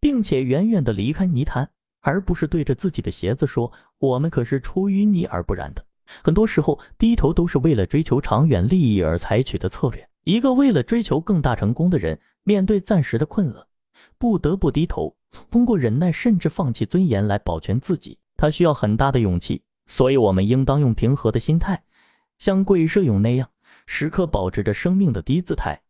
并且远远的离开泥潭，而不是对着自己的鞋子说：“我们可是出淤泥而不染的。”很多时候，低头都是为了追求长远利益而采取的策略。一个为了追求更大成功的人，面对暂时的困厄，不得不低头，通过忍耐甚至放弃尊严来保全自己，他需要很大的勇气。所以，我们应当用平和的心态，像贵社勇那样，时刻保持着生命的低姿态。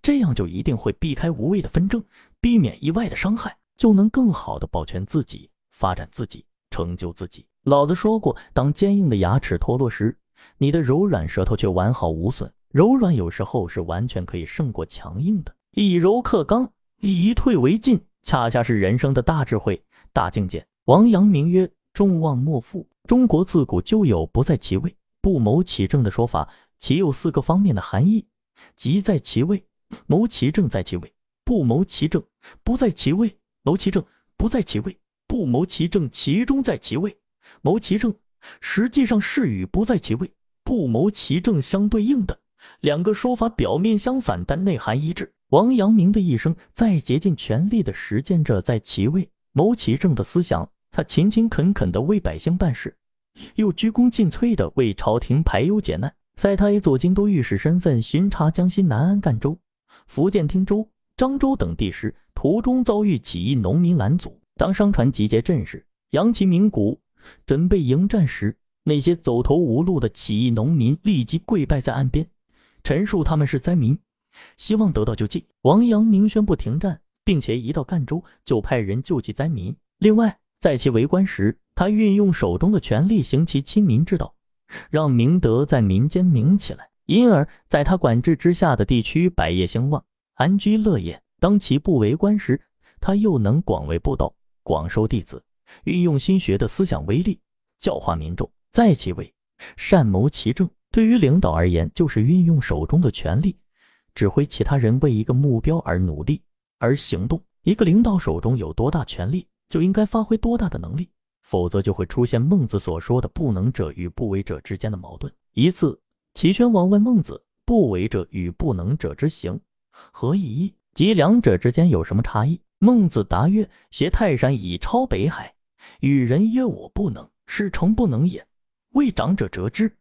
这样就一定会避开无谓的纷争，避免意外的伤害，就能更好的保全自己、发展自己、成就自己。老子说过，当坚硬的牙齿脱落时，你的柔软舌头却完好无损。柔软有时候是完全可以胜过强硬的。以柔克刚，以退为进，恰恰是人生的大智慧、大境界。王阳明曰：“众望莫负。”中国自古就有“不在其位，不谋其政”的说法，其有四个方面的含义。即在其位，谋其政在其位；不谋其政，不在其位；谋其政，不在其位；不谋其政，其中在其位。谋其政实际上是与不在其位、不谋其政相对应的两个说法，表面相反，但内涵一致。王阳明的一生在竭尽全力地实践着在其位谋其政的思想，他勤勤恳恳地为百姓办事，又鞠躬尽瘁地为朝廷排忧解难。在他以左京都御史身份巡查江西南安、赣州、福建汀州、漳州等地时，途中遭遇起义农民拦阻。当商船集结阵势，扬起鸣鼓，准备迎战时，那些走投无路的起义农民立即跪拜在岸边，陈述他们是灾民，希望得到救济。王阳明宣布停战，并且一到赣州就派人救济灾民。另外，在其为官时，他运用手中的权力行其亲民之道。让明德在民间明起来，因而在他管制之下的地区百业兴旺，安居乐业。当其不为官时，他又能广为布道，广收弟子，运用心学的思想威力教化民众。在其位，善谋其政。对于领导而言，就是运用手中的权力，指挥其他人为一个目标而努力而行动。一个领导手中有多大权力，就应该发挥多大的能力。否则就会出现孟子所说的不能者与不为者之间的矛盾。一次，齐宣王问孟子：“不为者与不能者之行，何以异？即两者之间有什么差异？”孟子答曰：“挟泰山以超北海，与人曰我不能，是诚不能也；为长者折之，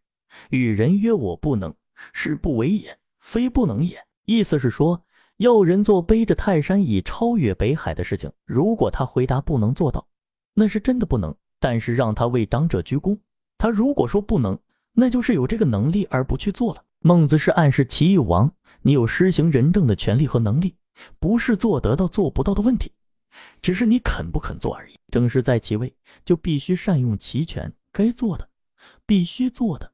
与人曰我不能，是不为也，非不能也。”意思是说，要人做背着泰山以超越北海的事情，如果他回答不能做到。那是真的不能，但是让他为长者鞠躬，他如果说不能，那就是有这个能力而不去做了。孟子是暗示齐王，你有施行仁政的权利和能力，不是做得到做不到的问题，只是你肯不肯做而已。正是在其位，就必须善用其权，该做的必须做的，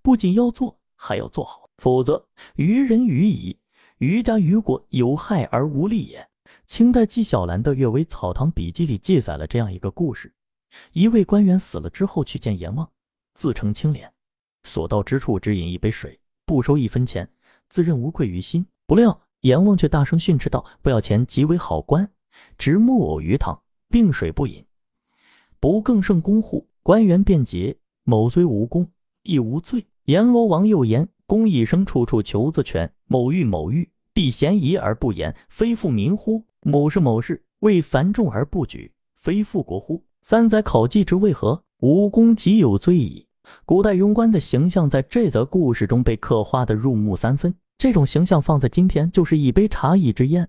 不仅要做，还要做好，否则于人于己、于家于国有害而无利也。清代纪晓岚的《阅微草堂笔记》里记载了这样一个故事：一位官员死了之后去见阎王，自称清廉，所到之处只饮一杯水，不收一分钱，自认无愧于心。不料阎王却大声训斥道：“不要钱即为好官，执木偶鱼塘，并水不饮，不更胜公户。”官员辩解：“某虽无功，亦无罪。”阎罗王又言：“公一生处处求自全，某欲某欲。”必嫌疑而不言，非富民乎？某事某事，为繁重而不举，非富国乎？三载考绩之为何？无功即有罪矣。古代庸官的形象在这则故事中被刻画的入木三分。这种形象放在今天，就是一杯茶，一支烟，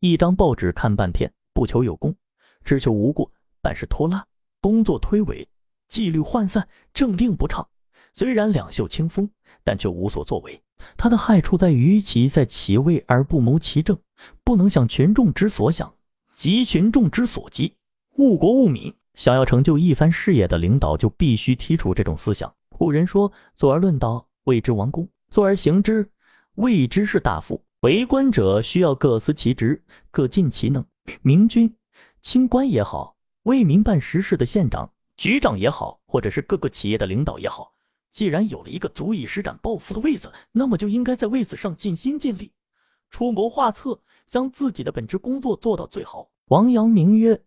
一张报纸看半天，不求有功，只求无过，办事拖拉，工作推诿，纪律涣散，政令不畅。虽然两袖清风，但却无所作为。他的害处在于其在其位而不谋其政，不能想群众之所想，急群众之所急，误国误民。想要成就一番事业的领导，就必须剔除这种思想。古人说：“坐而论道，谓之王公；坐而行之，谓之士大夫。”为官者需要各司其职，各尽其能。明君清官也好，为民办实事的县长、局长也好，或者是各个企业的领导也好，既然有了一个足以施展抱负的位子，那么就应该在位子上尽心尽力，出谋划策，将自己的本职工作做到最好。王阳明曰：“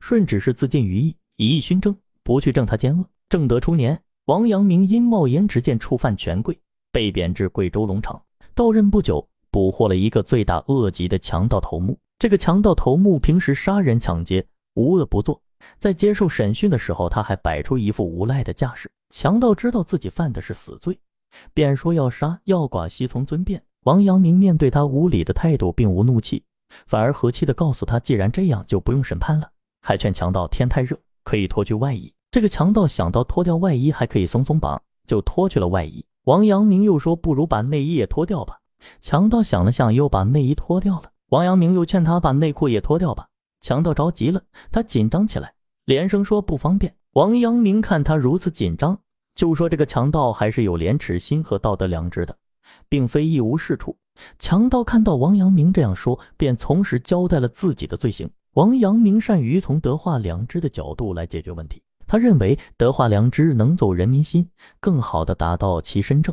舜只是自尽于义，以义熏政，不去正他奸恶。”正德初年，王阳明因冒言直谏触犯权贵，被贬至贵州龙场。到任不久，捕获了一个罪大恶极的强盗头目。这个强盗头目平时杀人抢劫，无恶不作。在接受审讯的时候，他还摆出一副无赖的架势。强盗知道自己犯的是死罪，便说要杀要剐，悉从尊便。王阳明面对他无礼的态度，并无怒气，反而和气地告诉他，既然这样，就不用审判了。还劝强盗天太热，可以脱去外衣。这个强盗想到脱掉外衣还可以松松绑，就脱去了外衣。王阳明又说：“不如把内衣也脱掉吧。”强盗想了想，又把内衣脱掉了。王阳明又劝他把内裤也脱掉吧。强盗着急了，他紧张起来，连声说不方便。王阳明看他如此紧张，就说：“这个强盗还是有廉耻心和道德良知的，并非一无是处。”强盗看到王阳明这样说，便从实交代了自己的罪行。王阳明善于从德化良知的角度来解决问题。他认为德化良知能走人民心，更好地达到其身正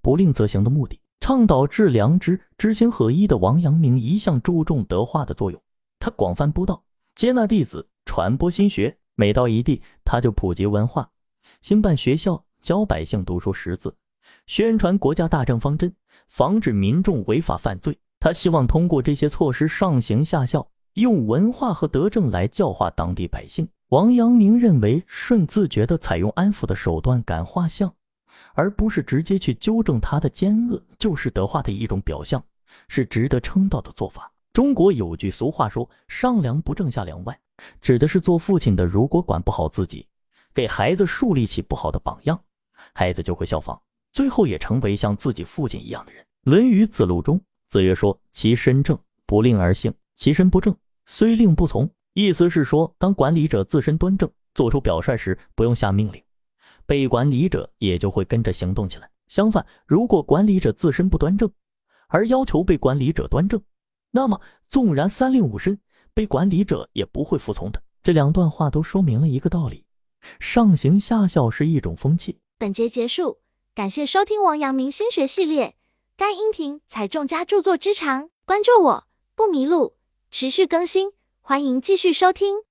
不令则行的目的。倡导致良知、知行合一的王阳明一向注重德化的作用。他广泛布道，接纳弟子，传播心学。每到一地，他就普及文化，兴办学校，教百姓读书识字，宣传国家大政方针，防止民众违法犯罪。他希望通过这些措施上行下效，用文化和德政来教化当地百姓。王阳明认为，舜自觉地采用安抚的手段感化相，而不是直接去纠正他的奸恶，就是德化的一种表象，是值得称道的做法。中国有句俗话说：“上梁不正下梁歪”，指的是做父亲的如果管不好自己，给孩子树立起不好的榜样，孩子就会效仿，最后也成为像自己父亲一样的人。《论语·子路》中，子曰说：“其身正，不令而行；其身不正，虽令不从。”意思是说，当管理者自身端正，做出表率时，不用下命令，被管理者也就会跟着行动起来。相反，如果管理者自身不端正，而要求被管理者端正，那么纵然三令五申，被管理者也不会服从的。这两段话都说明了一个道理：上行下效是一种风气。本节结束，感谢收听王阳明心学系列。该音频采众家著作之长，关注我不迷路，持续更新。欢迎继续收听。